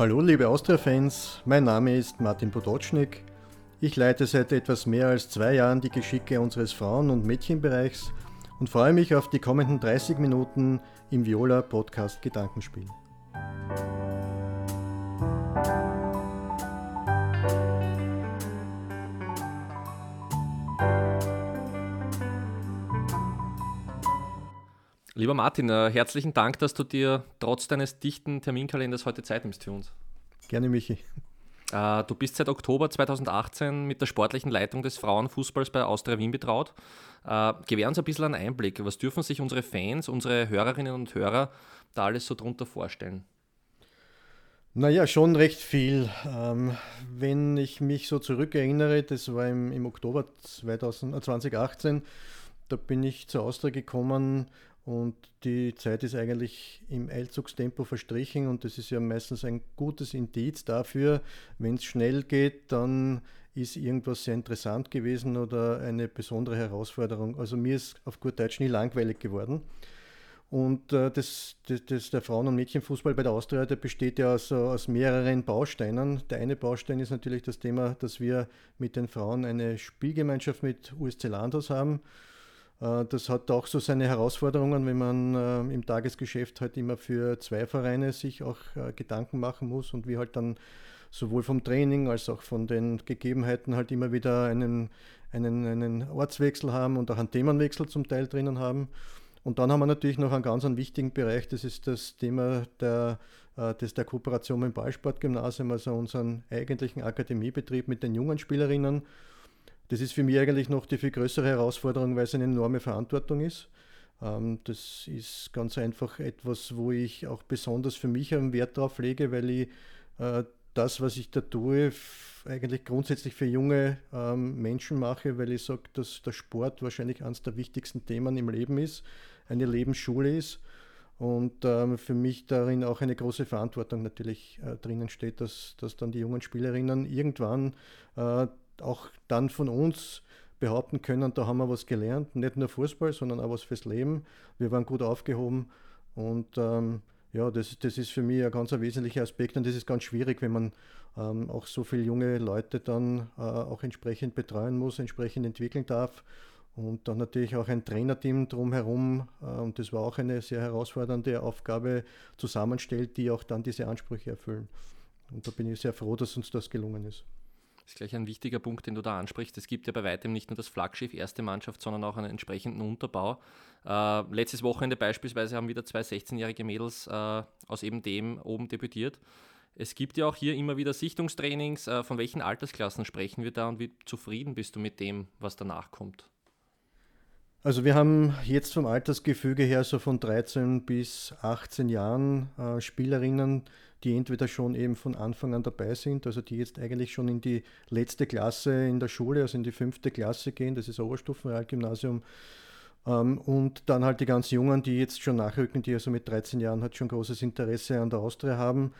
Hallo liebe Austria-Fans, mein Name ist Martin Podocznik. Ich leite seit etwas mehr als zwei Jahren die Geschicke unseres Frauen- und Mädchenbereichs und freue mich auf die kommenden 30 Minuten im Viola Podcast Gedankenspiel. Lieber Martin, äh, herzlichen Dank, dass du dir trotz deines dichten Terminkalenders heute Zeit nimmst für uns. Gerne, Michi. Äh, du bist seit Oktober 2018 mit der sportlichen Leitung des Frauenfußballs bei Austria Wien betraut. Äh, gewähr uns ein bisschen einen Einblick. Was dürfen sich unsere Fans, unsere Hörerinnen und Hörer da alles so drunter vorstellen? Naja, schon recht viel. Ähm, wenn ich mich so zurückerinnere, das war im, im Oktober 2000, 2018, da bin ich zur Austria gekommen und die Zeit ist eigentlich im Eilzugstempo verstrichen und das ist ja meistens ein gutes Indiz dafür, wenn es schnell geht, dann ist irgendwas sehr interessant gewesen oder eine besondere Herausforderung. Also mir ist auf gut Deutsch nie langweilig geworden. Und äh, das, das, das, der Frauen- und Mädchenfußball bei der Austria, der besteht ja aus, aus mehreren Bausteinen. Der eine Baustein ist natürlich das Thema, dass wir mit den Frauen eine Spielgemeinschaft mit USC Landhaus haben. Äh, das hat auch so seine Herausforderungen, wenn man äh, im Tagesgeschäft halt immer für zwei Vereine sich auch äh, Gedanken machen muss und wir halt dann sowohl vom Training als auch von den Gegebenheiten halt immer wieder einen, einen, einen Ortswechsel haben und auch einen Themenwechsel zum Teil drinnen haben. Und dann haben wir natürlich noch einen ganz einen wichtigen Bereich, das ist das Thema der, das der Kooperation mit dem Ballsportgymnasium, also unseren eigentlichen Akademiebetrieb mit den jungen Spielerinnen das ist für mich eigentlich noch die viel größere Herausforderung, weil es eine enorme Verantwortung ist. Ähm, das ist ganz einfach etwas, wo ich auch besonders für mich einen Wert drauf lege, weil ich äh, das, was ich da tue, eigentlich grundsätzlich für junge ähm, Menschen mache, weil ich sage, dass der Sport wahrscheinlich eines der wichtigsten Themen im Leben ist, eine Lebensschule ist und ähm, für mich darin auch eine große Verantwortung natürlich äh, drinnen steht, dass, dass dann die jungen Spielerinnen irgendwann äh, auch dann von uns behaupten können, da haben wir was gelernt, nicht nur Fußball, sondern auch was fürs Leben. Wir waren gut aufgehoben und ähm, ja, das, das ist für mich ein ganz ein wesentlicher Aspekt und das ist ganz schwierig, wenn man ähm, auch so viele junge Leute dann äh, auch entsprechend betreuen muss, entsprechend entwickeln darf und dann natürlich auch ein Trainerteam drumherum äh, und das war auch eine sehr herausfordernde Aufgabe zusammenstellt, die auch dann diese Ansprüche erfüllen. Und da bin ich sehr froh, dass uns das gelungen ist. Ist gleich ein wichtiger Punkt, den du da ansprichst. Es gibt ja bei weitem nicht nur das Flaggschiff erste Mannschaft, sondern auch einen entsprechenden Unterbau. Äh, letztes Wochenende beispielsweise haben wieder zwei 16-jährige Mädels äh, aus eben dem oben debütiert. Es gibt ja auch hier immer wieder Sichtungstrainings. Äh, von welchen Altersklassen sprechen wir da und wie zufrieden bist du mit dem, was danach kommt? Also wir haben jetzt vom Altersgefüge her so von 13 bis 18 Jahren äh, Spielerinnen, die entweder schon eben von Anfang an dabei sind, also die jetzt eigentlich schon in die letzte Klasse in der Schule, also in die fünfte Klasse gehen, das ist Oberstufenrealgymnasium. Ähm, und dann halt die ganz Jungen, die jetzt schon nachrücken, die also mit 13 Jahren halt schon großes Interesse an der Austria haben.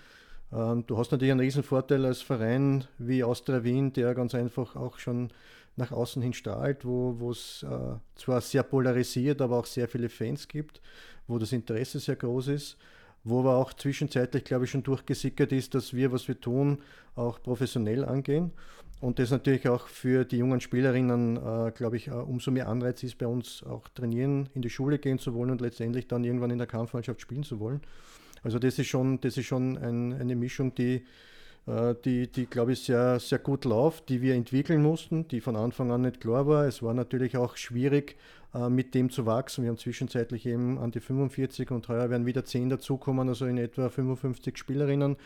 Ähm, du hast natürlich einen Riesenvorteil als Verein wie Austria Wien, der ganz einfach auch schon nach außen hin strahlt, wo es äh, zwar sehr polarisiert, aber auch sehr viele Fans gibt, wo das Interesse sehr groß ist wo aber auch zwischenzeitlich, glaube ich, schon durchgesickert ist, dass wir, was wir tun, auch professionell angehen. Und das natürlich auch für die jungen Spielerinnen, äh, glaube ich, äh, umso mehr Anreiz ist, bei uns auch trainieren, in die Schule gehen zu wollen und letztendlich dann irgendwann in der Kampfmannschaft spielen zu wollen. Also das ist schon, das ist schon ein, eine Mischung, die, die, die glaube ich, sehr, sehr gut läuft, die wir entwickeln mussten, die von Anfang an nicht klar war. Es war natürlich auch schwierig, äh, mit dem zu wachsen. Wir haben zwischenzeitlich eben an die 45 und heuer werden wieder 10 dazukommen, also in etwa 55 Spielerinnen,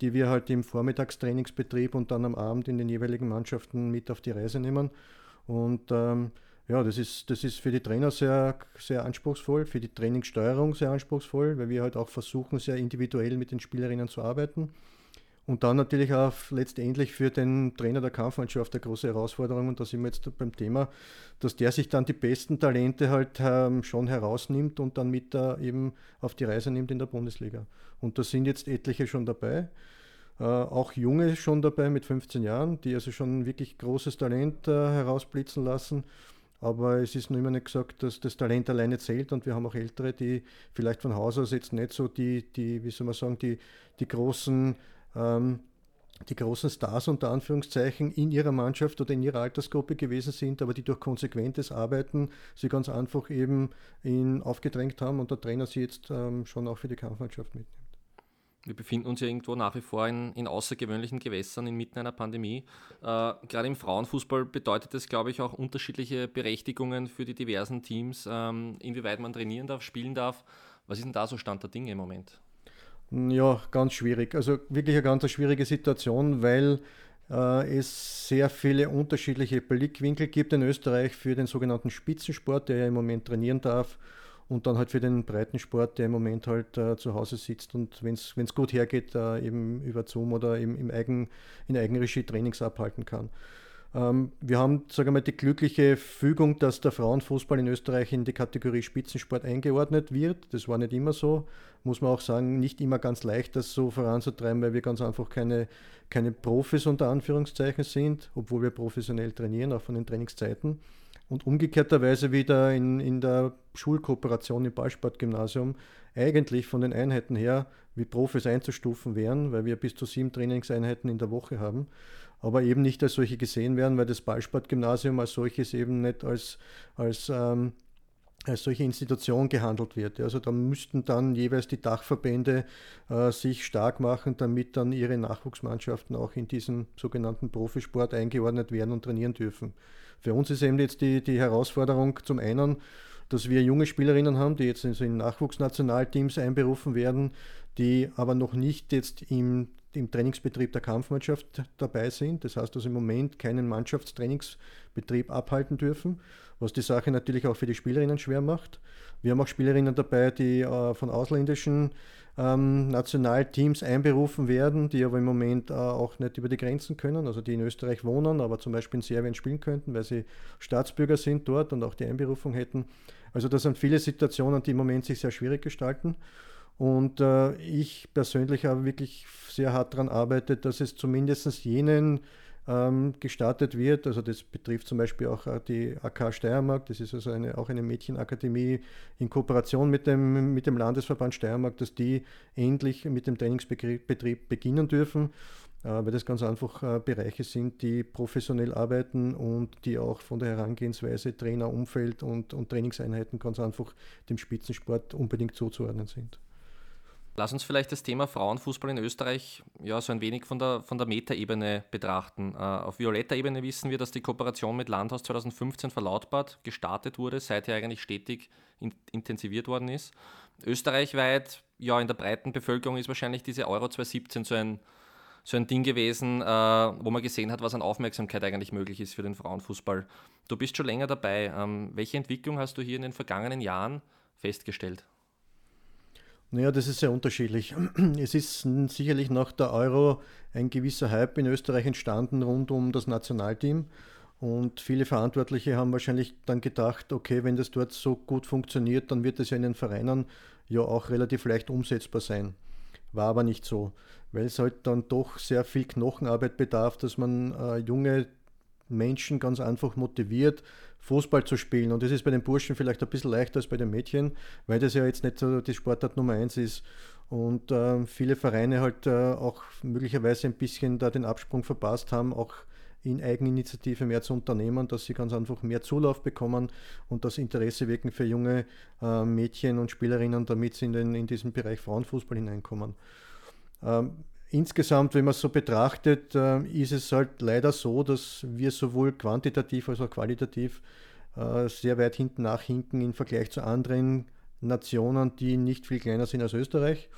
die wir halt im Vormittagstrainingsbetrieb und dann am Abend in den jeweiligen Mannschaften mit auf die Reise nehmen. Und ähm, ja, das ist, das ist für die Trainer sehr, sehr anspruchsvoll, für die Trainingssteuerung sehr anspruchsvoll, weil wir halt auch versuchen, sehr individuell mit den Spielerinnen zu arbeiten. Und dann natürlich auch letztendlich für den Trainer der Kampfmannschaft eine große Herausforderung, und da sind wir jetzt beim Thema, dass der sich dann die besten Talente halt ähm, schon herausnimmt und dann mit da eben auf die Reise nimmt in der Bundesliga. Und da sind jetzt etliche schon dabei. Äh, auch Junge schon dabei mit 15 Jahren, die also schon wirklich großes Talent äh, herausblitzen lassen. Aber es ist nur immer nicht gesagt, dass das Talent alleine zählt und wir haben auch Ältere, die vielleicht von Haus aus jetzt nicht so die, die wie soll man sagen, die, die großen ähm, die großen Stars unter Anführungszeichen in ihrer Mannschaft oder in ihrer Altersgruppe gewesen sind, aber die durch konsequentes Arbeiten sie ganz einfach eben in, aufgedrängt haben und der Trainer sie jetzt ähm, schon auch für die Kampfmannschaft mitnimmt. Wir befinden uns ja irgendwo nach wie vor in, in außergewöhnlichen Gewässern inmitten einer Pandemie. Äh, gerade im Frauenfußball bedeutet das, glaube ich, auch unterschiedliche Berechtigungen für die diversen Teams, ähm, inwieweit man trainieren darf, spielen darf. Was ist denn da so Stand der Dinge im Moment? Ja, ganz schwierig. Also wirklich eine ganz schwierige Situation, weil äh, es sehr viele unterschiedliche Blickwinkel gibt in Österreich für den sogenannten Spitzensport, der ja im Moment trainieren darf, und dann halt für den Breitensport, der im Moment halt äh, zu Hause sitzt und wenn es gut hergeht, äh, eben über Zoom oder im, im Eigen, in Eigenregie Trainings abhalten kann. Ähm, wir haben, sagen wir mal, die glückliche Fügung, dass der Frauenfußball in Österreich in die Kategorie Spitzensport eingeordnet wird. Das war nicht immer so. Muss man auch sagen, nicht immer ganz leicht, das so voranzutreiben, weil wir ganz einfach keine, keine Profis unter Anführungszeichen sind, obwohl wir professionell trainieren, auch von den Trainingszeiten. Und umgekehrterweise wieder in, in der Schulkooperation im Ballsportgymnasium eigentlich von den Einheiten her wie Profis einzustufen wären, weil wir bis zu sieben Trainingseinheiten in der Woche haben aber eben nicht als solche gesehen werden, weil das Ballsportgymnasium als solches eben nicht als, als, ähm, als solche Institution gehandelt wird. Also da müssten dann jeweils die Dachverbände äh, sich stark machen, damit dann ihre Nachwuchsmannschaften auch in diesen sogenannten Profisport eingeordnet werden und trainieren dürfen. Für uns ist eben jetzt die, die Herausforderung zum einen, dass wir junge Spielerinnen haben, die jetzt in Nachwuchsnationalteams einberufen werden, die aber noch nicht jetzt im im Trainingsbetrieb der Kampfmannschaft dabei sind. Das heißt, dass im Moment keinen Mannschaftstrainingsbetrieb abhalten dürfen, was die Sache natürlich auch für die Spielerinnen schwer macht. Wir haben auch Spielerinnen dabei, die äh, von ausländischen ähm, Nationalteams einberufen werden, die aber im Moment äh, auch nicht über die Grenzen können, also die in Österreich wohnen, aber zum Beispiel in Serbien spielen könnten, weil sie Staatsbürger sind dort und auch die Einberufung hätten. Also das sind viele Situationen, die im Moment sich sehr schwierig gestalten. Und äh, ich persönlich habe wirklich sehr hart daran arbeitet, dass es zumindest jenen ähm, gestartet wird. Also das betrifft zum Beispiel auch äh, die AK Steiermark. Das ist also eine, auch eine Mädchenakademie in Kooperation mit dem, mit dem Landesverband Steiermark, dass die endlich mit dem Trainingsbetrieb beginnen dürfen, äh, weil das ganz einfach äh, Bereiche sind, die professionell arbeiten und die auch von der Herangehensweise Trainer, Umfeld und, und Trainingseinheiten ganz einfach dem Spitzensport unbedingt zuzuordnen sind. Lass uns vielleicht das Thema Frauenfußball in Österreich ja so ein wenig von der, von der Metaebene betrachten. Äh, auf violetter Ebene wissen wir, dass die Kooperation mit Landhaus 2015 verlautbart gestartet wurde, seither eigentlich stetig in, intensiviert worden ist. Österreichweit, ja, in der breiten Bevölkerung ist wahrscheinlich diese Euro 2017 so ein, so ein Ding gewesen, äh, wo man gesehen hat, was an Aufmerksamkeit eigentlich möglich ist für den Frauenfußball. Du bist schon länger dabei. Ähm, welche Entwicklung hast du hier in den vergangenen Jahren festgestellt? Naja, das ist sehr unterschiedlich. Es ist sicherlich nach der Euro ein gewisser Hype in Österreich entstanden rund um das Nationalteam. Und viele Verantwortliche haben wahrscheinlich dann gedacht, okay, wenn das dort so gut funktioniert, dann wird das ja in den Vereinen ja auch relativ leicht umsetzbar sein. War aber nicht so, weil es halt dann doch sehr viel Knochenarbeit bedarf, dass man äh, junge Menschen ganz einfach motiviert, Fußball zu spielen. Und das ist bei den Burschen vielleicht ein bisschen leichter als bei den Mädchen, weil das ja jetzt nicht so die Sportart Nummer eins ist. Und äh, viele Vereine halt äh, auch möglicherweise ein bisschen da den Absprung verpasst haben, auch in Eigeninitiative mehr zu unternehmen, dass sie ganz einfach mehr Zulauf bekommen und das Interesse wecken für junge äh, Mädchen und Spielerinnen, damit sie in, den, in diesen Bereich Frauenfußball hineinkommen. Ähm, insgesamt, wenn man es so betrachtet, äh, ist es halt leider so, dass wir sowohl quantitativ als auch qualitativ äh, sehr weit hinten nachhinken im Vergleich zu anderen Nationen, die nicht viel kleiner sind als Österreich,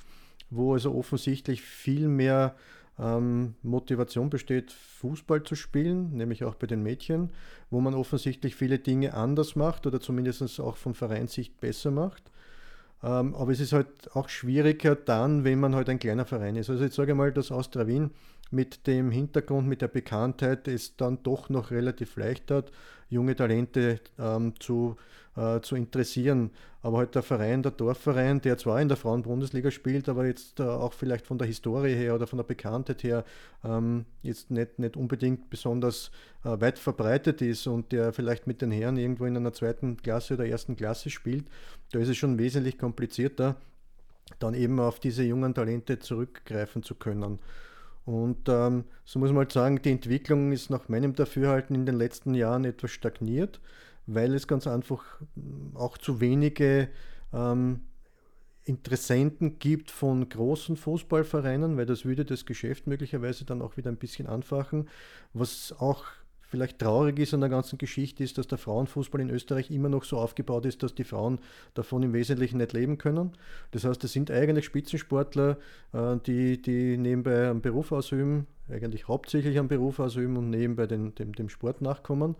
wo also offensichtlich viel mehr ähm, Motivation besteht, Fußball zu spielen, nämlich auch bei den Mädchen, wo man offensichtlich viele Dinge anders macht oder zumindest auch von Vereinssicht besser macht. Ähm, aber es ist halt auch schwieriger dann, wenn man halt ein kleiner Verein ist. Also ich sage mal, dass Austria Wien mit dem Hintergrund, mit der Bekanntheit es dann doch noch relativ leicht hat, junge Talente ähm, zu, äh, zu interessieren. Aber halt der Verein, der Dorfverein, der zwar in der Frauenbundesliga spielt, aber jetzt äh, auch vielleicht von der Historie her oder von der Bekanntheit her ähm, jetzt nicht, nicht unbedingt besonders äh, weit verbreitet ist und der vielleicht mit den Herren irgendwo in einer zweiten Klasse oder ersten Klasse spielt, da ist es schon wesentlich komplizierter, dann eben auf diese jungen Talente zurückgreifen zu können. Und ähm, so muss man halt sagen, die Entwicklung ist nach meinem Dafürhalten in den letzten Jahren etwas stagniert, weil es ganz einfach auch zu wenige ähm, Interessenten gibt von großen Fußballvereinen, weil das würde das Geschäft möglicherweise dann auch wieder ein bisschen anfachen. Was auch vielleicht traurig ist an der ganzen Geschichte, ist, dass der Frauenfußball in Österreich immer noch so aufgebaut ist, dass die Frauen davon im Wesentlichen nicht leben können. Das heißt, es sind eigentlich Spitzensportler, äh, die, die nebenbei einen Beruf ausüben, eigentlich hauptsächlich einen Beruf ausüben und nebenbei den, dem, dem Sport nachkommen.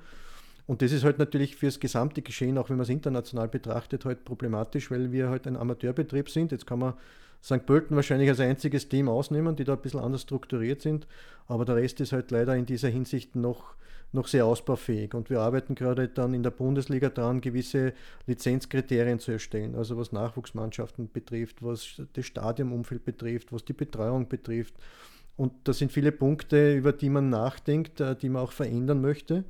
Und das ist halt natürlich für das gesamte Geschehen, auch wenn man es international betrachtet, halt problematisch, weil wir halt ein Amateurbetrieb sind. Jetzt kann man St. Pölten wahrscheinlich als einziges Team ausnehmen, die da ein bisschen anders strukturiert sind. Aber der Rest ist halt leider in dieser Hinsicht noch, noch sehr ausbaufähig. Und wir arbeiten gerade dann in der Bundesliga daran, gewisse Lizenzkriterien zu erstellen. Also was Nachwuchsmannschaften betrifft, was das Stadionumfeld betrifft, was die Betreuung betrifft. Und das sind viele Punkte, über die man nachdenkt, äh, die man auch verändern möchte.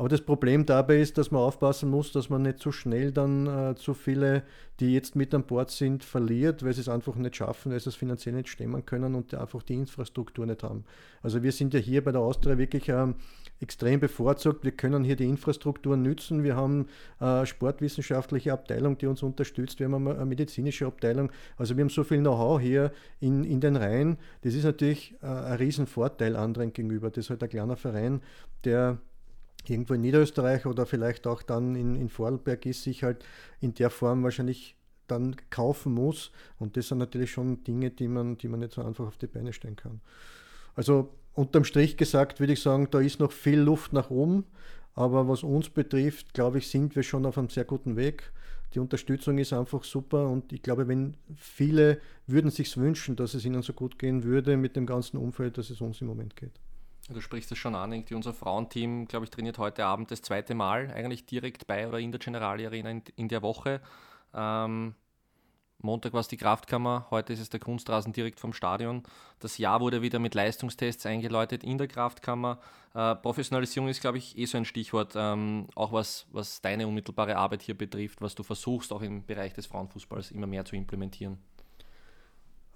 Aber das Problem dabei ist, dass man aufpassen muss, dass man nicht so schnell dann äh, zu viele, die jetzt mit an Bord sind, verliert, weil sie es einfach nicht schaffen, weil sie es finanziell nicht stemmen können und einfach die Infrastruktur nicht haben. Also wir sind ja hier bei der Austria wirklich ähm, extrem bevorzugt. Wir können hier die Infrastruktur nützen. Wir haben eine sportwissenschaftliche Abteilung, die uns unterstützt. Wir haben eine medizinische Abteilung. Also wir haben so viel Know-how hier in, in den Reihen. Das ist natürlich äh, ein Riesenvorteil anderen gegenüber. Das ist halt ein kleiner Verein, der irgendwo in Niederösterreich oder vielleicht auch dann in, in Vorarlberg ist, sich halt in der Form wahrscheinlich dann kaufen muss. Und das sind natürlich schon Dinge, die man, die man nicht so einfach auf die Beine stellen kann. Also unterm Strich gesagt würde ich sagen, da ist noch viel Luft nach oben. Aber was uns betrifft, glaube ich, sind wir schon auf einem sehr guten Weg. Die Unterstützung ist einfach super und ich glaube, wenn viele würden sich wünschen, dass es ihnen so gut gehen würde mit dem ganzen Umfeld, dass es uns im Moment geht. Du sprichst es schon an, irgendwie unser Frauenteam, glaube ich, trainiert heute Abend das zweite Mal eigentlich direkt bei oder in der Generali Arena in, in der Woche. Ähm, Montag war es die Kraftkammer, heute ist es der Kunstrasen direkt vom Stadion. Das Jahr wurde wieder mit Leistungstests eingeläutet in der Kraftkammer. Äh, Professionalisierung ist, glaube ich, eh so ein Stichwort, ähm, auch was, was deine unmittelbare Arbeit hier betrifft, was du versuchst, auch im Bereich des Frauenfußballs immer mehr zu implementieren.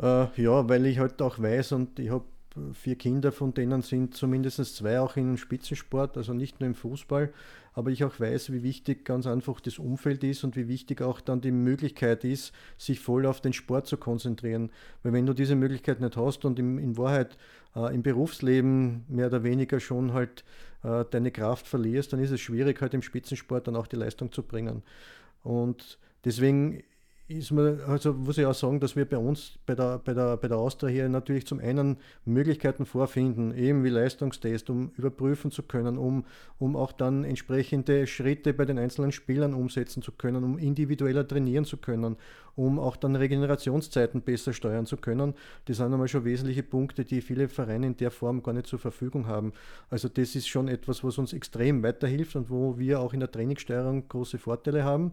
Äh, ja, weil ich halt auch weiß und ich habe vier Kinder, von denen sind zumindest zwei auch in Spitzensport, also nicht nur im Fußball. Aber ich auch weiß, wie wichtig ganz einfach das Umfeld ist und wie wichtig auch dann die Möglichkeit ist, sich voll auf den Sport zu konzentrieren. Weil wenn du diese Möglichkeit nicht hast und im, in Wahrheit äh, im Berufsleben mehr oder weniger schon halt äh, deine Kraft verlierst, dann ist es schwierig, halt im Spitzensport dann auch die Leistung zu bringen. Und deswegen ist man, also muss ich auch sagen, dass wir bei uns bei der, bei der, bei der Austria hier natürlich zum einen Möglichkeiten vorfinden, eben wie Leistungstest, um überprüfen zu können, um, um auch dann entsprechende Schritte bei den einzelnen Spielern umsetzen zu können, um individueller trainieren zu können, um auch dann Regenerationszeiten besser steuern zu können. Das sind einmal schon wesentliche Punkte, die viele Vereine in der Form gar nicht zur Verfügung haben. Also das ist schon etwas, was uns extrem weiterhilft und wo wir auch in der Trainingssteuerung große Vorteile haben.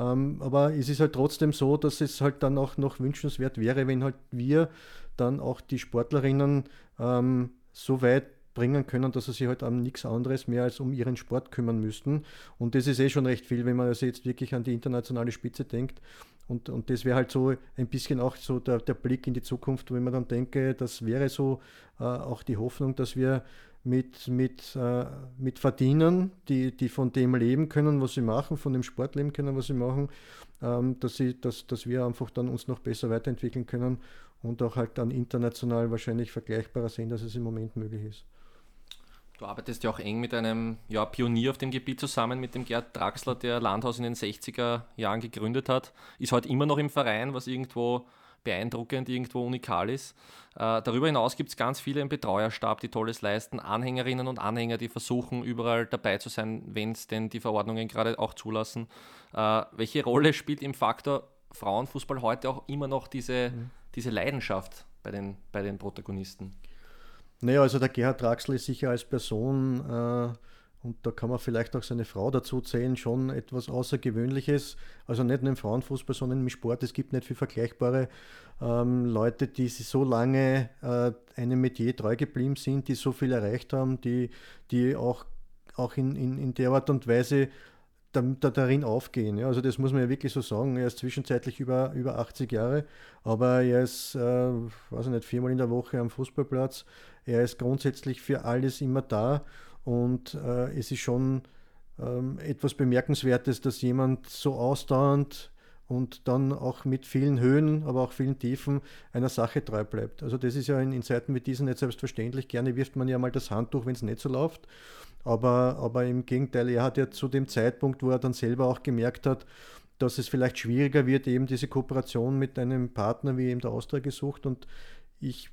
Ähm, aber es ist halt trotzdem so, dass es halt dann auch noch wünschenswert wäre, wenn halt wir dann auch die Sportlerinnen ähm, so weit bringen können, dass sie sich halt um nichts anderes mehr als um ihren Sport kümmern müssten. Und das ist eh schon recht viel, wenn man also jetzt wirklich an die internationale Spitze denkt. Und, und das wäre halt so ein bisschen auch so der, der Blick in die Zukunft, ich mir dann denke, das wäre so äh, auch die Hoffnung, dass wir mit, mit, äh, mit Verdienern, die, die von dem leben können, was sie machen, von dem Sport leben können, was sie machen, ähm, dass, sie, dass, dass wir einfach dann uns noch besser weiterentwickeln können und auch halt dann international wahrscheinlich vergleichbarer sehen, als es im Moment möglich ist. Du arbeitest ja auch eng mit einem ja, Pionier auf dem Gebiet zusammen, mit dem Gerd Draxler, der Landhaus in den 60er Jahren gegründet hat. Ist heute immer noch im Verein, was irgendwo beeindruckend, irgendwo unikal ist. Äh, darüber hinaus gibt es ganz viele im Betreuerstab, die Tolles leisten, Anhängerinnen und Anhänger, die versuchen, überall dabei zu sein, wenn es denn die Verordnungen gerade auch zulassen. Äh, welche Rolle spielt im Faktor Frauenfußball heute auch immer noch diese, mhm. diese Leidenschaft bei den, bei den Protagonisten? Naja, also der Gerhard Draxler ist sicher als Person äh, und da kann man vielleicht auch seine Frau dazu zählen, schon etwas Außergewöhnliches. Also nicht nur im Frauenfußball, sondern im Sport. Es gibt nicht viel vergleichbare ähm, Leute, die so lange äh, einem Metier treu geblieben sind, die so viel erreicht haben, die, die auch, auch in, in, in der Art und Weise da, da, darin aufgehen. Ja. Also das muss man ja wirklich so sagen. Er ist zwischenzeitlich über, über 80 Jahre, aber er ist, äh, weiß ich nicht, viermal in der Woche am Fußballplatz. Er ist grundsätzlich für alles immer da und äh, es ist schon ähm, etwas Bemerkenswertes, dass jemand so ausdauernd und dann auch mit vielen Höhen, aber auch vielen Tiefen einer Sache treu bleibt. Also das ist ja in, in Zeiten wie diesen nicht selbstverständlich. Gerne wirft man ja mal das Handtuch, wenn es nicht so läuft. Aber, aber im Gegenteil, er hat ja zu dem Zeitpunkt, wo er dann selber auch gemerkt hat, dass es vielleicht schwieriger wird, eben diese Kooperation mit einem Partner wie eben der Austria gesucht. Und ich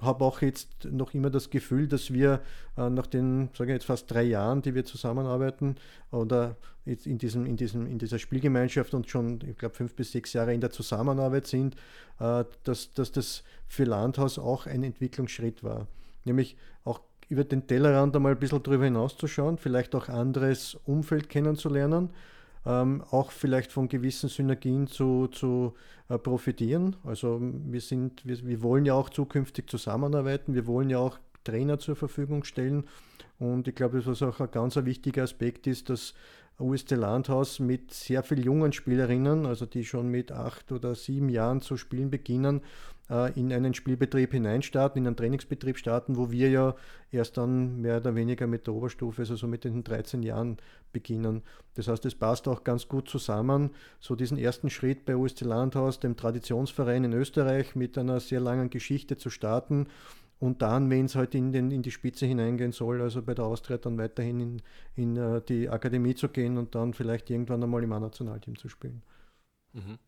habe auch jetzt noch immer das Gefühl, dass wir äh, nach den, sage ich jetzt fast drei Jahren, die wir zusammenarbeiten oder jetzt in, diesem, in, diesem, in dieser Spielgemeinschaft und schon, ich glaube, fünf bis sechs Jahre in der Zusammenarbeit sind, äh, dass, dass das für Landhaus auch ein Entwicklungsschritt war. Nämlich auch über den Tellerrand einmal ein bisschen drüber hinauszuschauen, vielleicht auch anderes Umfeld kennenzulernen ähm, auch vielleicht von gewissen Synergien zu, zu äh, profitieren. Also wir, sind, wir, wir wollen ja auch zukünftig zusammenarbeiten, wir wollen ja auch Trainer zur Verfügung stellen. Und ich glaube, was auch ein ganz wichtiger Aspekt ist, dass USC Landhaus mit sehr vielen jungen Spielerinnen, also die schon mit acht oder sieben Jahren zu spielen beginnen, in einen Spielbetrieb hineinstarten, in einen Trainingsbetrieb starten, wo wir ja erst dann mehr oder weniger mit der Oberstufe, also so mit den 13 Jahren beginnen. Das heißt, es passt auch ganz gut zusammen, so diesen ersten Schritt bei USC Landhaus, dem Traditionsverein in Österreich mit einer sehr langen Geschichte zu starten und dann, wenn es halt in, den, in die Spitze hineingehen soll, also bei der Austria dann weiterhin in, in uh, die Akademie zu gehen und dann vielleicht irgendwann einmal im A-Nationalteam zu spielen. Mhm.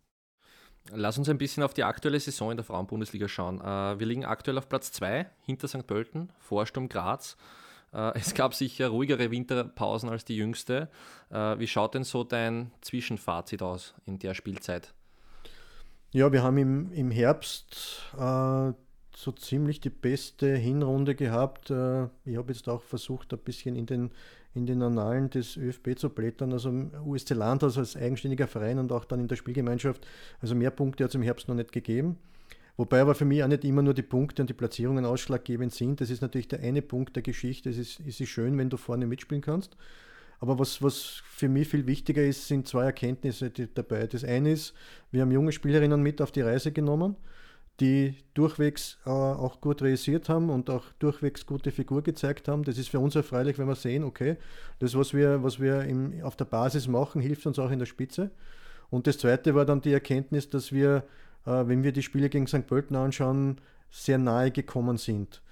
Lass uns ein bisschen auf die aktuelle Saison in der Frauenbundesliga schauen. Uh, wir liegen aktuell auf Platz 2 hinter St. Pölten, vor Sturm Graz. Uh, es gab sicher ruhigere Winterpausen als die jüngste. Wie schaut denn so dein Zwischenfazit aus in der Spielzeit? Ja, wir haben im, im Herbst so ziemlich die beste Hinrunde gehabt. Äh, ich habe jetzt auch versucht, ein bisschen in den, in den Annalen des ÖFB zu blättern. Also USC Landhaus als eigenständiger Verein und auch dann in der Spielgemeinschaft. Also mehr Punkte hat es im Herbst noch nicht gegeben. Wobei aber für mich auch nicht immer nur die Punkte und die Platzierungen ausschlaggebend sind. Das ist natürlich der eine Punkt der Geschichte. Es ist, es schön, wenn du vorne mitspielen kannst. Aber was, was für mich viel wichtiger ist, sind zwei Erkenntnisse dabei. Das eine ist, wir haben junge Spielerinnen mit auf die Reise genommen die durchwegs äh, auch gut realisiert haben und auch durchwegs gute Figur gezeigt haben. Das ist für uns erfreulich, wenn wir sehen, okay, das, was wir, was wir im, auf der Basis machen, hilft uns auch in der Spitze. Und das Zweite war dann die Erkenntnis, dass wir, äh, wenn wir die Spiele gegen St. Pölten anschauen, sehr nahe gekommen sind.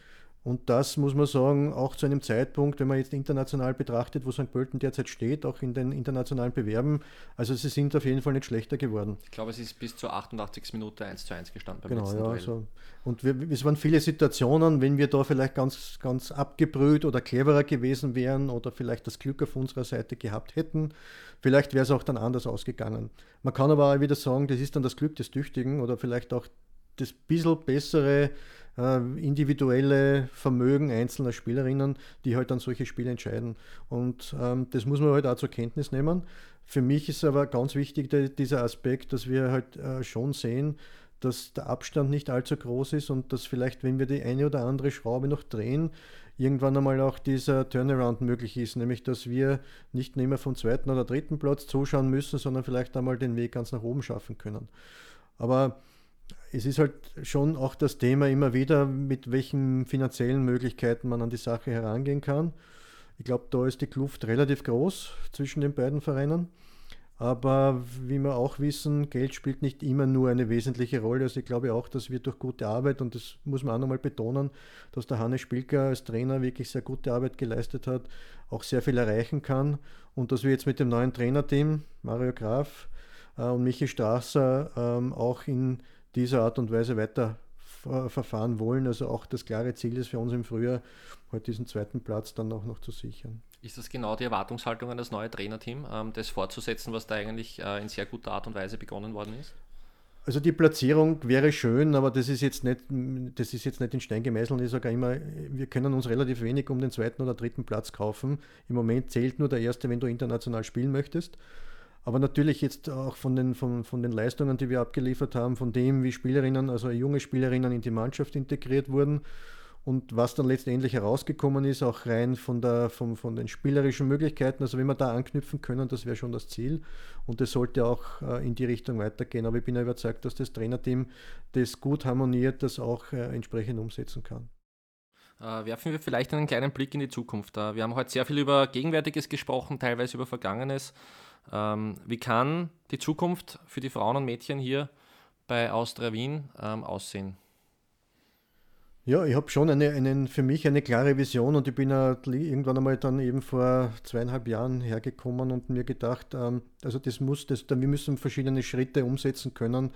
Und das muss man sagen, auch zu einem Zeitpunkt, wenn man jetzt international betrachtet, wo St. Pölten derzeit steht, auch in den internationalen Bewerben. Also sie sind auf jeden Fall nicht schlechter geworden. Ich glaube, es ist bis zur 88. Minute 1 zu 1 gestanden beim genau, letzten ja, Duell. Also, und wir, es waren viele Situationen, wenn wir da vielleicht ganz, ganz abgebrüht oder cleverer gewesen wären oder vielleicht das Glück auf unserer Seite gehabt hätten, vielleicht wäre es auch dann anders ausgegangen. Man kann aber auch wieder sagen, das ist dann das Glück des Tüchtigen oder vielleicht auch das bisschen bessere äh, individuelle Vermögen einzelner Spielerinnen, die halt dann solche Spiele entscheiden. Und ähm, das muss man halt auch zur Kenntnis nehmen. Für mich ist aber ganz wichtig der, dieser Aspekt, dass wir halt äh, schon sehen, dass der Abstand nicht allzu groß ist und dass vielleicht, wenn wir die eine oder andere Schraube noch drehen, irgendwann einmal auch dieser Turnaround möglich ist, nämlich dass wir nicht mehr vom zweiten oder dritten Platz zuschauen müssen, sondern vielleicht einmal den Weg ganz nach oben schaffen können. Aber es ist halt schon auch das Thema immer wieder, mit welchen finanziellen Möglichkeiten man an die Sache herangehen kann. Ich glaube, da ist die Kluft relativ groß zwischen den beiden Vereinen. Aber wie wir auch wissen, Geld spielt nicht immer nur eine wesentliche Rolle. Also ich glaube auch, dass wir durch gute Arbeit, und das muss man auch nochmal betonen, dass der Hannes Spielker als Trainer wirklich sehr gute Arbeit geleistet hat, auch sehr viel erreichen kann. Und dass wir jetzt mit dem neuen Trainerteam, Mario Graf äh, und Michi Strasser, ähm, auch in dieser Art und Weise weiter verfahren wollen. Also auch das klare Ziel ist für uns im Frühjahr, halt diesen zweiten Platz dann auch noch zu sichern. Ist das genau die Erwartungshaltung an das neue Trainerteam, ähm, das fortzusetzen, was da eigentlich äh, in sehr guter Art und Weise begonnen worden ist? Also die Platzierung wäre schön, aber das ist jetzt nicht, das ist jetzt nicht in Stein gemeißelt. Ich sage immer, wir können uns relativ wenig um den zweiten oder dritten Platz kaufen. Im Moment zählt nur der erste, wenn du international spielen möchtest. Aber natürlich jetzt auch von den, von, von den Leistungen, die wir abgeliefert haben, von dem, wie Spielerinnen, also junge Spielerinnen in die Mannschaft integriert wurden und was dann letztendlich herausgekommen ist, auch rein von, der, von, von den spielerischen Möglichkeiten, also wenn wir da anknüpfen können, das wäre schon das Ziel und das sollte auch äh, in die Richtung weitergehen. Aber ich bin ja überzeugt, dass das Trainerteam das gut harmoniert, das auch äh, entsprechend umsetzen kann. Äh, werfen wir vielleicht einen kleinen Blick in die Zukunft. Wir haben heute sehr viel über Gegenwärtiges gesprochen, teilweise über Vergangenes. Ähm, wie kann die Zukunft für die Frauen und Mädchen hier bei Austria Wien ähm, aussehen? Ja, ich habe schon eine, einen, für mich eine klare Vision und ich bin irgendwann einmal dann eben vor zweieinhalb Jahren hergekommen und mir gedacht, ähm, also das muss, das, wir müssen verschiedene Schritte umsetzen können,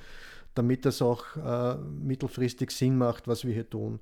damit das auch äh, mittelfristig Sinn macht, was wir hier tun.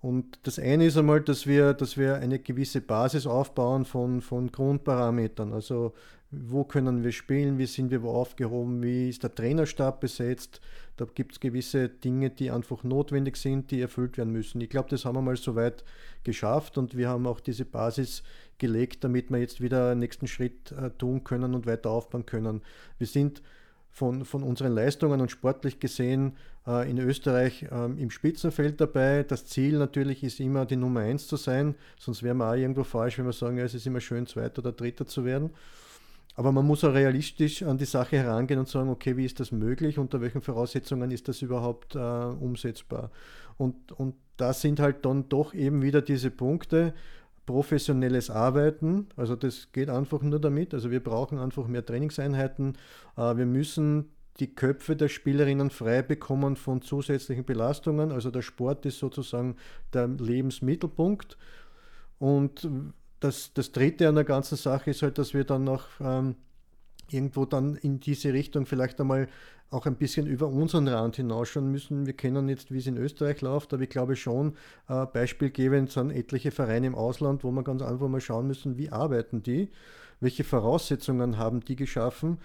Und das eine ist einmal, dass wir, dass wir eine gewisse Basis aufbauen von, von Grundparametern. Also wo können wir spielen, wie sind wir wo aufgehoben, wie ist der Trainerstab besetzt. Da gibt es gewisse Dinge, die einfach notwendig sind, die erfüllt werden müssen. Ich glaube, das haben wir mal soweit geschafft und wir haben auch diese Basis gelegt, damit wir jetzt wieder einen nächsten Schritt äh, tun können und weiter aufbauen können. Wir sind von, von unseren Leistungen und sportlich gesehen äh, in Österreich äh, im Spitzenfeld dabei. Das Ziel natürlich ist immer, die Nummer eins zu sein, sonst wären wir auch irgendwo falsch, wenn wir sagen, ja, es ist immer schön, Zweiter oder Dritter zu werden. Aber man muss auch realistisch an die Sache herangehen und sagen, okay, wie ist das möglich, unter welchen Voraussetzungen ist das überhaupt äh, umsetzbar? Und, und da sind halt dann doch eben wieder diese Punkte, professionelles Arbeiten, also das geht einfach nur damit, also wir brauchen einfach mehr Trainingseinheiten, äh, wir müssen die Köpfe der Spielerinnen frei bekommen von zusätzlichen Belastungen, also der Sport ist sozusagen der Lebensmittelpunkt. Und das, das Dritte an der ganzen Sache ist halt, dass wir dann noch ähm, irgendwo dann in diese Richtung vielleicht einmal auch ein bisschen über unseren Rand hinausschauen müssen. Wir kennen jetzt, wie es in Österreich läuft, aber ich glaube schon, äh, beispielgebend sind etliche Vereine im Ausland, wo man ganz einfach mal schauen müssen, wie arbeiten die, welche Voraussetzungen haben die geschaffen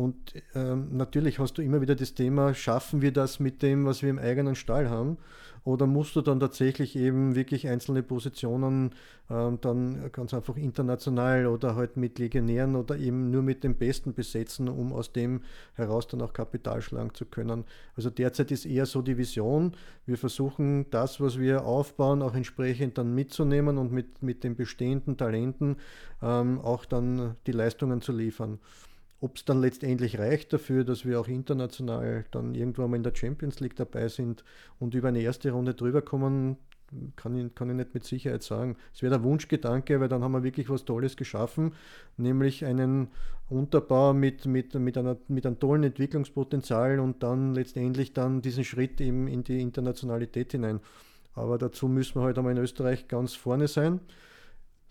und ähm, natürlich hast du immer wieder das Thema, schaffen wir das mit dem, was wir im eigenen Stall haben? Oder musst du dann tatsächlich eben wirklich einzelne Positionen ähm, dann ganz einfach international oder halt mit Legionären oder eben nur mit dem Besten besetzen, um aus dem heraus dann auch Kapital schlagen zu können? Also derzeit ist eher so die Vision, wir versuchen das, was wir aufbauen, auch entsprechend dann mitzunehmen und mit, mit den bestehenden Talenten ähm, auch dann die Leistungen zu liefern. Ob es dann letztendlich reicht dafür, dass wir auch international dann irgendwann mal in der Champions League dabei sind und über eine erste Runde drüber kommen, kann ich, kann ich nicht mit Sicherheit sagen. Es wäre der Wunschgedanke, weil dann haben wir wirklich was Tolles geschaffen, nämlich einen Unterbau mit, mit, mit, einer, mit einem tollen Entwicklungspotenzial und dann letztendlich dann diesen Schritt eben in die Internationalität hinein. Aber dazu müssen wir halt einmal in Österreich ganz vorne sein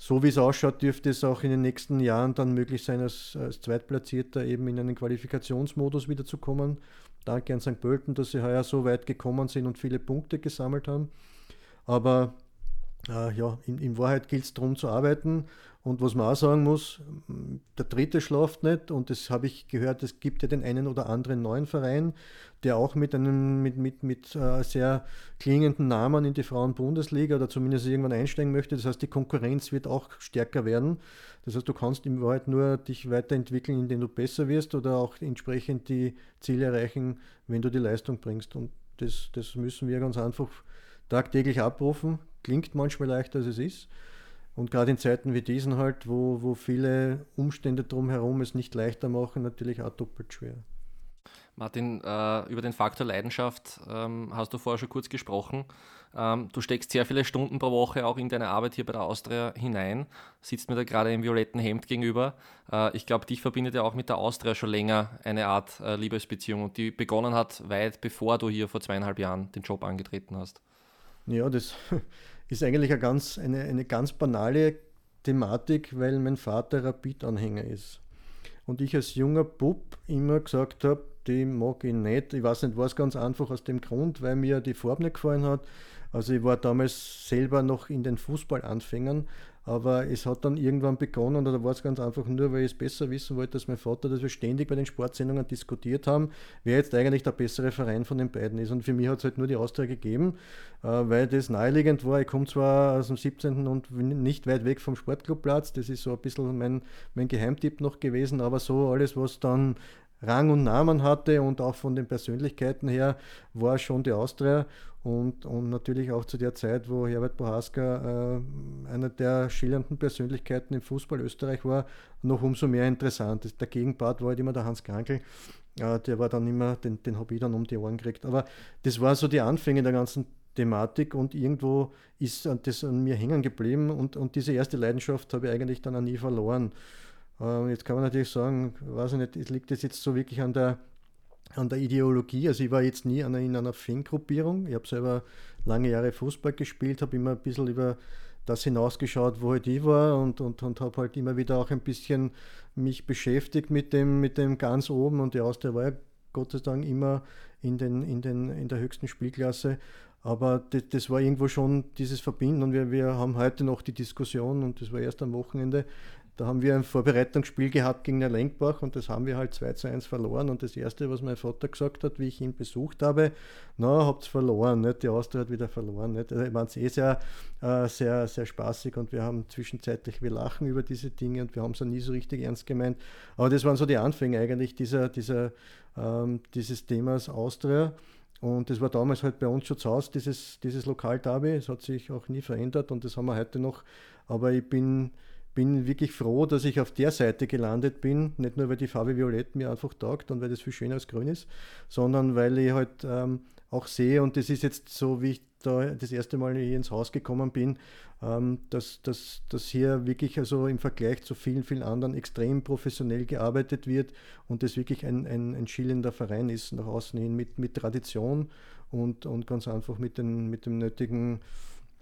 so wie es ausschaut, dürfte es auch in den nächsten Jahren dann möglich sein, als, als Zweitplatzierter eben in einen Qualifikationsmodus wiederzukommen. Danke an St. Pölten, dass sie heuer so weit gekommen sind und viele Punkte gesammelt haben. Aber äh, ja, in, in Wahrheit gilt es darum zu arbeiten und was man auch sagen muss, der dritte schlaft nicht und das habe ich gehört, es gibt ja den einen oder anderen neuen Verein, der auch mit einem mit, mit, mit äh, sehr klingenden Namen in die Frauenbundesliga oder zumindest irgendwann einsteigen möchte. Das heißt, die Konkurrenz wird auch stärker werden. Das heißt, du kannst in Wahrheit nur dich weiterentwickeln, indem du besser wirst oder auch entsprechend die Ziele erreichen, wenn du die Leistung bringst. Und das, das müssen wir ganz einfach tagtäglich abrufen. Klingt manchmal leichter, als es ist. Und gerade in Zeiten wie diesen halt, wo, wo viele Umstände drumherum es nicht leichter machen, natürlich auch doppelt schwer. Martin, äh, über den Faktor Leidenschaft ähm, hast du vorher schon kurz gesprochen. Ähm, du steckst sehr viele Stunden pro Woche auch in deine Arbeit hier bei der Austria hinein, sitzt mir da gerade im violetten Hemd gegenüber. Äh, ich glaube, dich verbindet ja auch mit der Austria schon länger eine Art äh, Liebesbeziehung und die begonnen hat weit bevor du hier vor zweieinhalb Jahren den Job angetreten hast. Ja, das ist eigentlich eine ganz, eine, eine ganz banale Thematik, weil mein Vater Rapid-Anhänger ist. Und ich als junger Bub immer gesagt habe, die mag ich nicht. Ich weiß nicht, war es ganz einfach aus dem Grund, weil mir die Farbe nicht gefallen hat. Also ich war damals selber noch in den Fußballanfängern aber es hat dann irgendwann begonnen, oder war es ganz einfach nur, weil ich es besser wissen wollte als mein Vater, dass wir ständig bei den Sportsendungen diskutiert haben, wer jetzt eigentlich der bessere Verein von den beiden ist. Und für mich hat es halt nur die Austria gegeben, äh, weil das naheliegend war. Ich komme zwar aus dem 17. und nicht weit weg vom Sportclubplatz, das ist so ein bisschen mein, mein Geheimtipp noch gewesen, aber so alles, was dann Rang und Namen hatte und auch von den Persönlichkeiten her war schon die Austria und, und natürlich auch zu der Zeit, wo Herbert Bohaska äh, einer der schillernden Persönlichkeiten im Fußball Österreich war, noch umso mehr interessant. Der Gegenpart war halt immer der Hans Krankel, äh, der war dann immer, den, den habe ich dann um die Ohren gekriegt. Aber das war so die Anfänge der ganzen Thematik und irgendwo ist das an mir hängen geblieben und, und diese erste Leidenschaft habe ich eigentlich dann auch nie verloren. Äh, jetzt kann man natürlich sagen, weiß ich nicht, liegt das jetzt so wirklich an der, an der Ideologie. Also ich war jetzt nie an, in einer Fangruppierung. Ich habe selber lange Jahre Fußball gespielt, habe immer ein bisschen über das hinausgeschaut, wo halt ich war und, und, und habe halt immer wieder auch ein bisschen mich beschäftigt mit dem, mit dem ganz oben und die Austria war ja Gott sei Dank immer in, den, in, den, in der höchsten Spielklasse. Aber das, das, war irgendwo schon dieses Verbinden und wir, wir haben heute noch die Diskussion und das war erst am Wochenende, da haben wir ein Vorbereitungsspiel gehabt gegen den Lenkbach und das haben wir halt 2 zu 1 verloren. Und das Erste, was mein Vater gesagt hat, wie ich ihn besucht habe, na, habt ihr verloren, nicht? die Austria hat wieder verloren. Nicht? Also, ich meine, es eh sehr, äh, sehr, sehr spaßig und wir haben zwischenzeitlich, wir lachen über diese Dinge und wir haben es nie so richtig ernst gemeint. Aber das waren so die Anfänge eigentlich dieser, dieser, ähm, dieses Themas Austria. Und das war damals halt bei uns schon zu Hause, dieses, dieses Lokalderby. Es hat sich auch nie verändert und das haben wir heute noch. Aber ich bin bin wirklich froh, dass ich auf der Seite gelandet bin. Nicht nur, weil die Farbe Violett mir einfach taugt und weil das viel schöner als grün ist, sondern weil ich halt ähm, auch sehe, und das ist jetzt so, wie ich da das erste Mal hier ins Haus gekommen bin, ähm, dass, dass, dass hier wirklich also im Vergleich zu vielen, vielen anderen extrem professionell gearbeitet wird und das wirklich ein, ein, ein schillender Verein ist nach außen hin mit, mit Tradition und, und ganz einfach mit, den, mit dem nötigen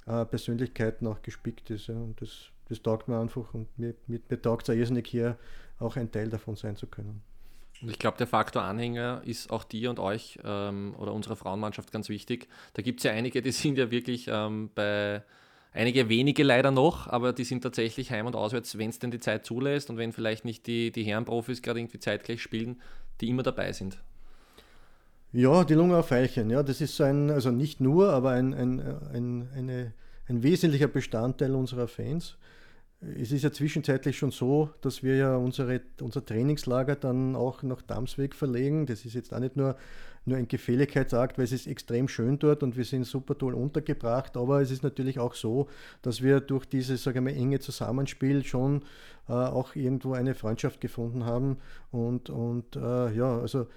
äh, Persönlichkeiten auch gespickt ist. Ja. Und das das taugt mir einfach und mir, mir, mir taugt es auch irrsinnig hier auch ein Teil davon sein zu können. Und ich glaube, der Faktor Anhänger ist auch dir und euch ähm, oder unserer Frauenmannschaft ganz wichtig. Da gibt es ja einige, die sind ja wirklich ähm, bei, einige wenige leider noch, aber die sind tatsächlich heim und auswärts, wenn es denn die Zeit zulässt und wenn vielleicht nicht die, die Herrenprofis gerade irgendwie zeitgleich spielen, die immer dabei sind. Ja, die Lungauer Veilchen, ja, das ist so ein, also nicht nur, aber ein, ein, ein, eine, ein wesentlicher Bestandteil unserer Fans. Es ist ja zwischenzeitlich schon so, dass wir ja unsere, unser Trainingslager dann auch nach Damsweg verlegen. Das ist jetzt auch nicht nur, nur ein Gefälligkeitsakt, weil es ist extrem schön dort und wir sind super toll untergebracht. Aber es ist natürlich auch so, dass wir durch dieses sage ich mal, enge Zusammenspiel schon äh, auch irgendwo eine Freundschaft gefunden haben. Und, und äh, ja, also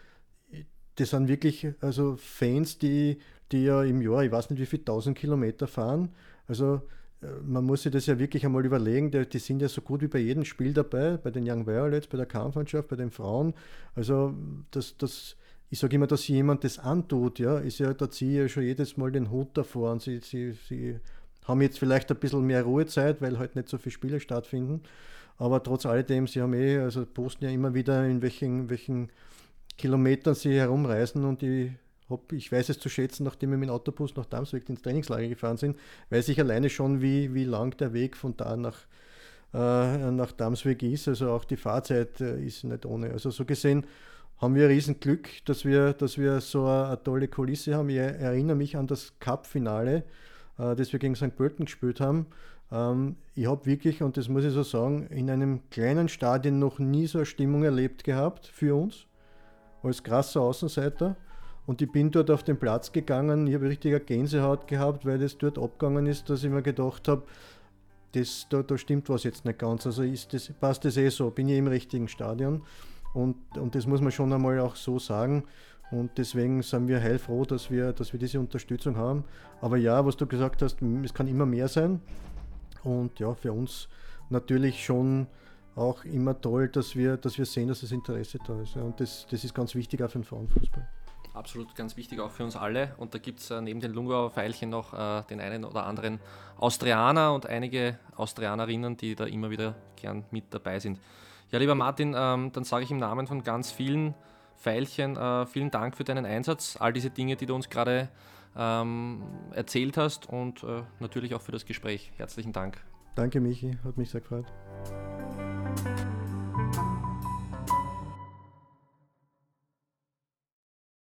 das sind wirklich also Fans, die, die ja im Jahr, ich weiß nicht wie viele tausend Kilometer fahren. Also man muss sich das ja wirklich einmal überlegen, die, die, sind ja so gut wie bei jedem Spiel dabei, bei den Young Violets, bei der Kampfmannschaft, bei den Frauen. Also das, das, ich sage immer, dass jemand das antut, ja, ist ja, da ziehe ich ja schon jedes Mal den Hut davor und sie, sie, sie haben jetzt vielleicht ein bisschen mehr Ruhezeit, weil halt nicht so viele Spiele stattfinden. Aber trotz alledem, sie haben eh, also posten ja immer wieder, in welchen, welchen Kilometern sie herumreisen und die hab, ich weiß es zu schätzen, nachdem wir mit dem Autobus nach Damsweg ins Trainingslager gefahren sind, weiß ich alleine schon, wie, wie lang der Weg von da nach, äh, nach Damsweg ist. Also auch die Fahrzeit äh, ist nicht ohne. Also so gesehen haben wir riesen Glück, dass wir, dass wir so eine, tolle Kulisse haben. Ich erinnere mich an das Cup-Finale, äh, das wir gegen St. Pölten gespielt haben. Ähm, ich habe wirklich, und das muss ich so sagen, in einem kleinen Stadion noch nie so eine Stimmung erlebt gehabt für uns, als krasser Außenseiter. Und ich bin dort auf den Platz gegangen, ich habe richtiger Gänsehaut gehabt, weil das dort abgegangen ist, dass ich mir gedacht habe, das, da, da stimmt was jetzt nicht ganz. Also das, passt das eh so, bin ich im richtigen Stadion. Und, und das muss man schon einmal auch so sagen. Und deswegen sind wir heilfroh, dass wir, dass wir diese Unterstützung haben. Aber ja, was du gesagt hast, es kann immer mehr sein. Und ja, für uns natürlich schon auch immer toll, dass wir, dass wir sehen, dass das Interesse da ist. Und das, das ist ganz wichtig auch für den Frauenfußball absolut ganz wichtig auch für uns alle. Und da gibt es äh, neben den Lungauer Pfeilchen noch äh, den einen oder anderen Austrianer und einige Austrianerinnen, die da immer wieder gern mit dabei sind. Ja, lieber Martin, ähm, dann sage ich im Namen von ganz vielen Pfeilchen äh, vielen Dank für deinen Einsatz, all diese Dinge, die du uns gerade ähm, erzählt hast und äh, natürlich auch für das Gespräch. Herzlichen Dank. Danke, Michi, hat mich sehr gefreut.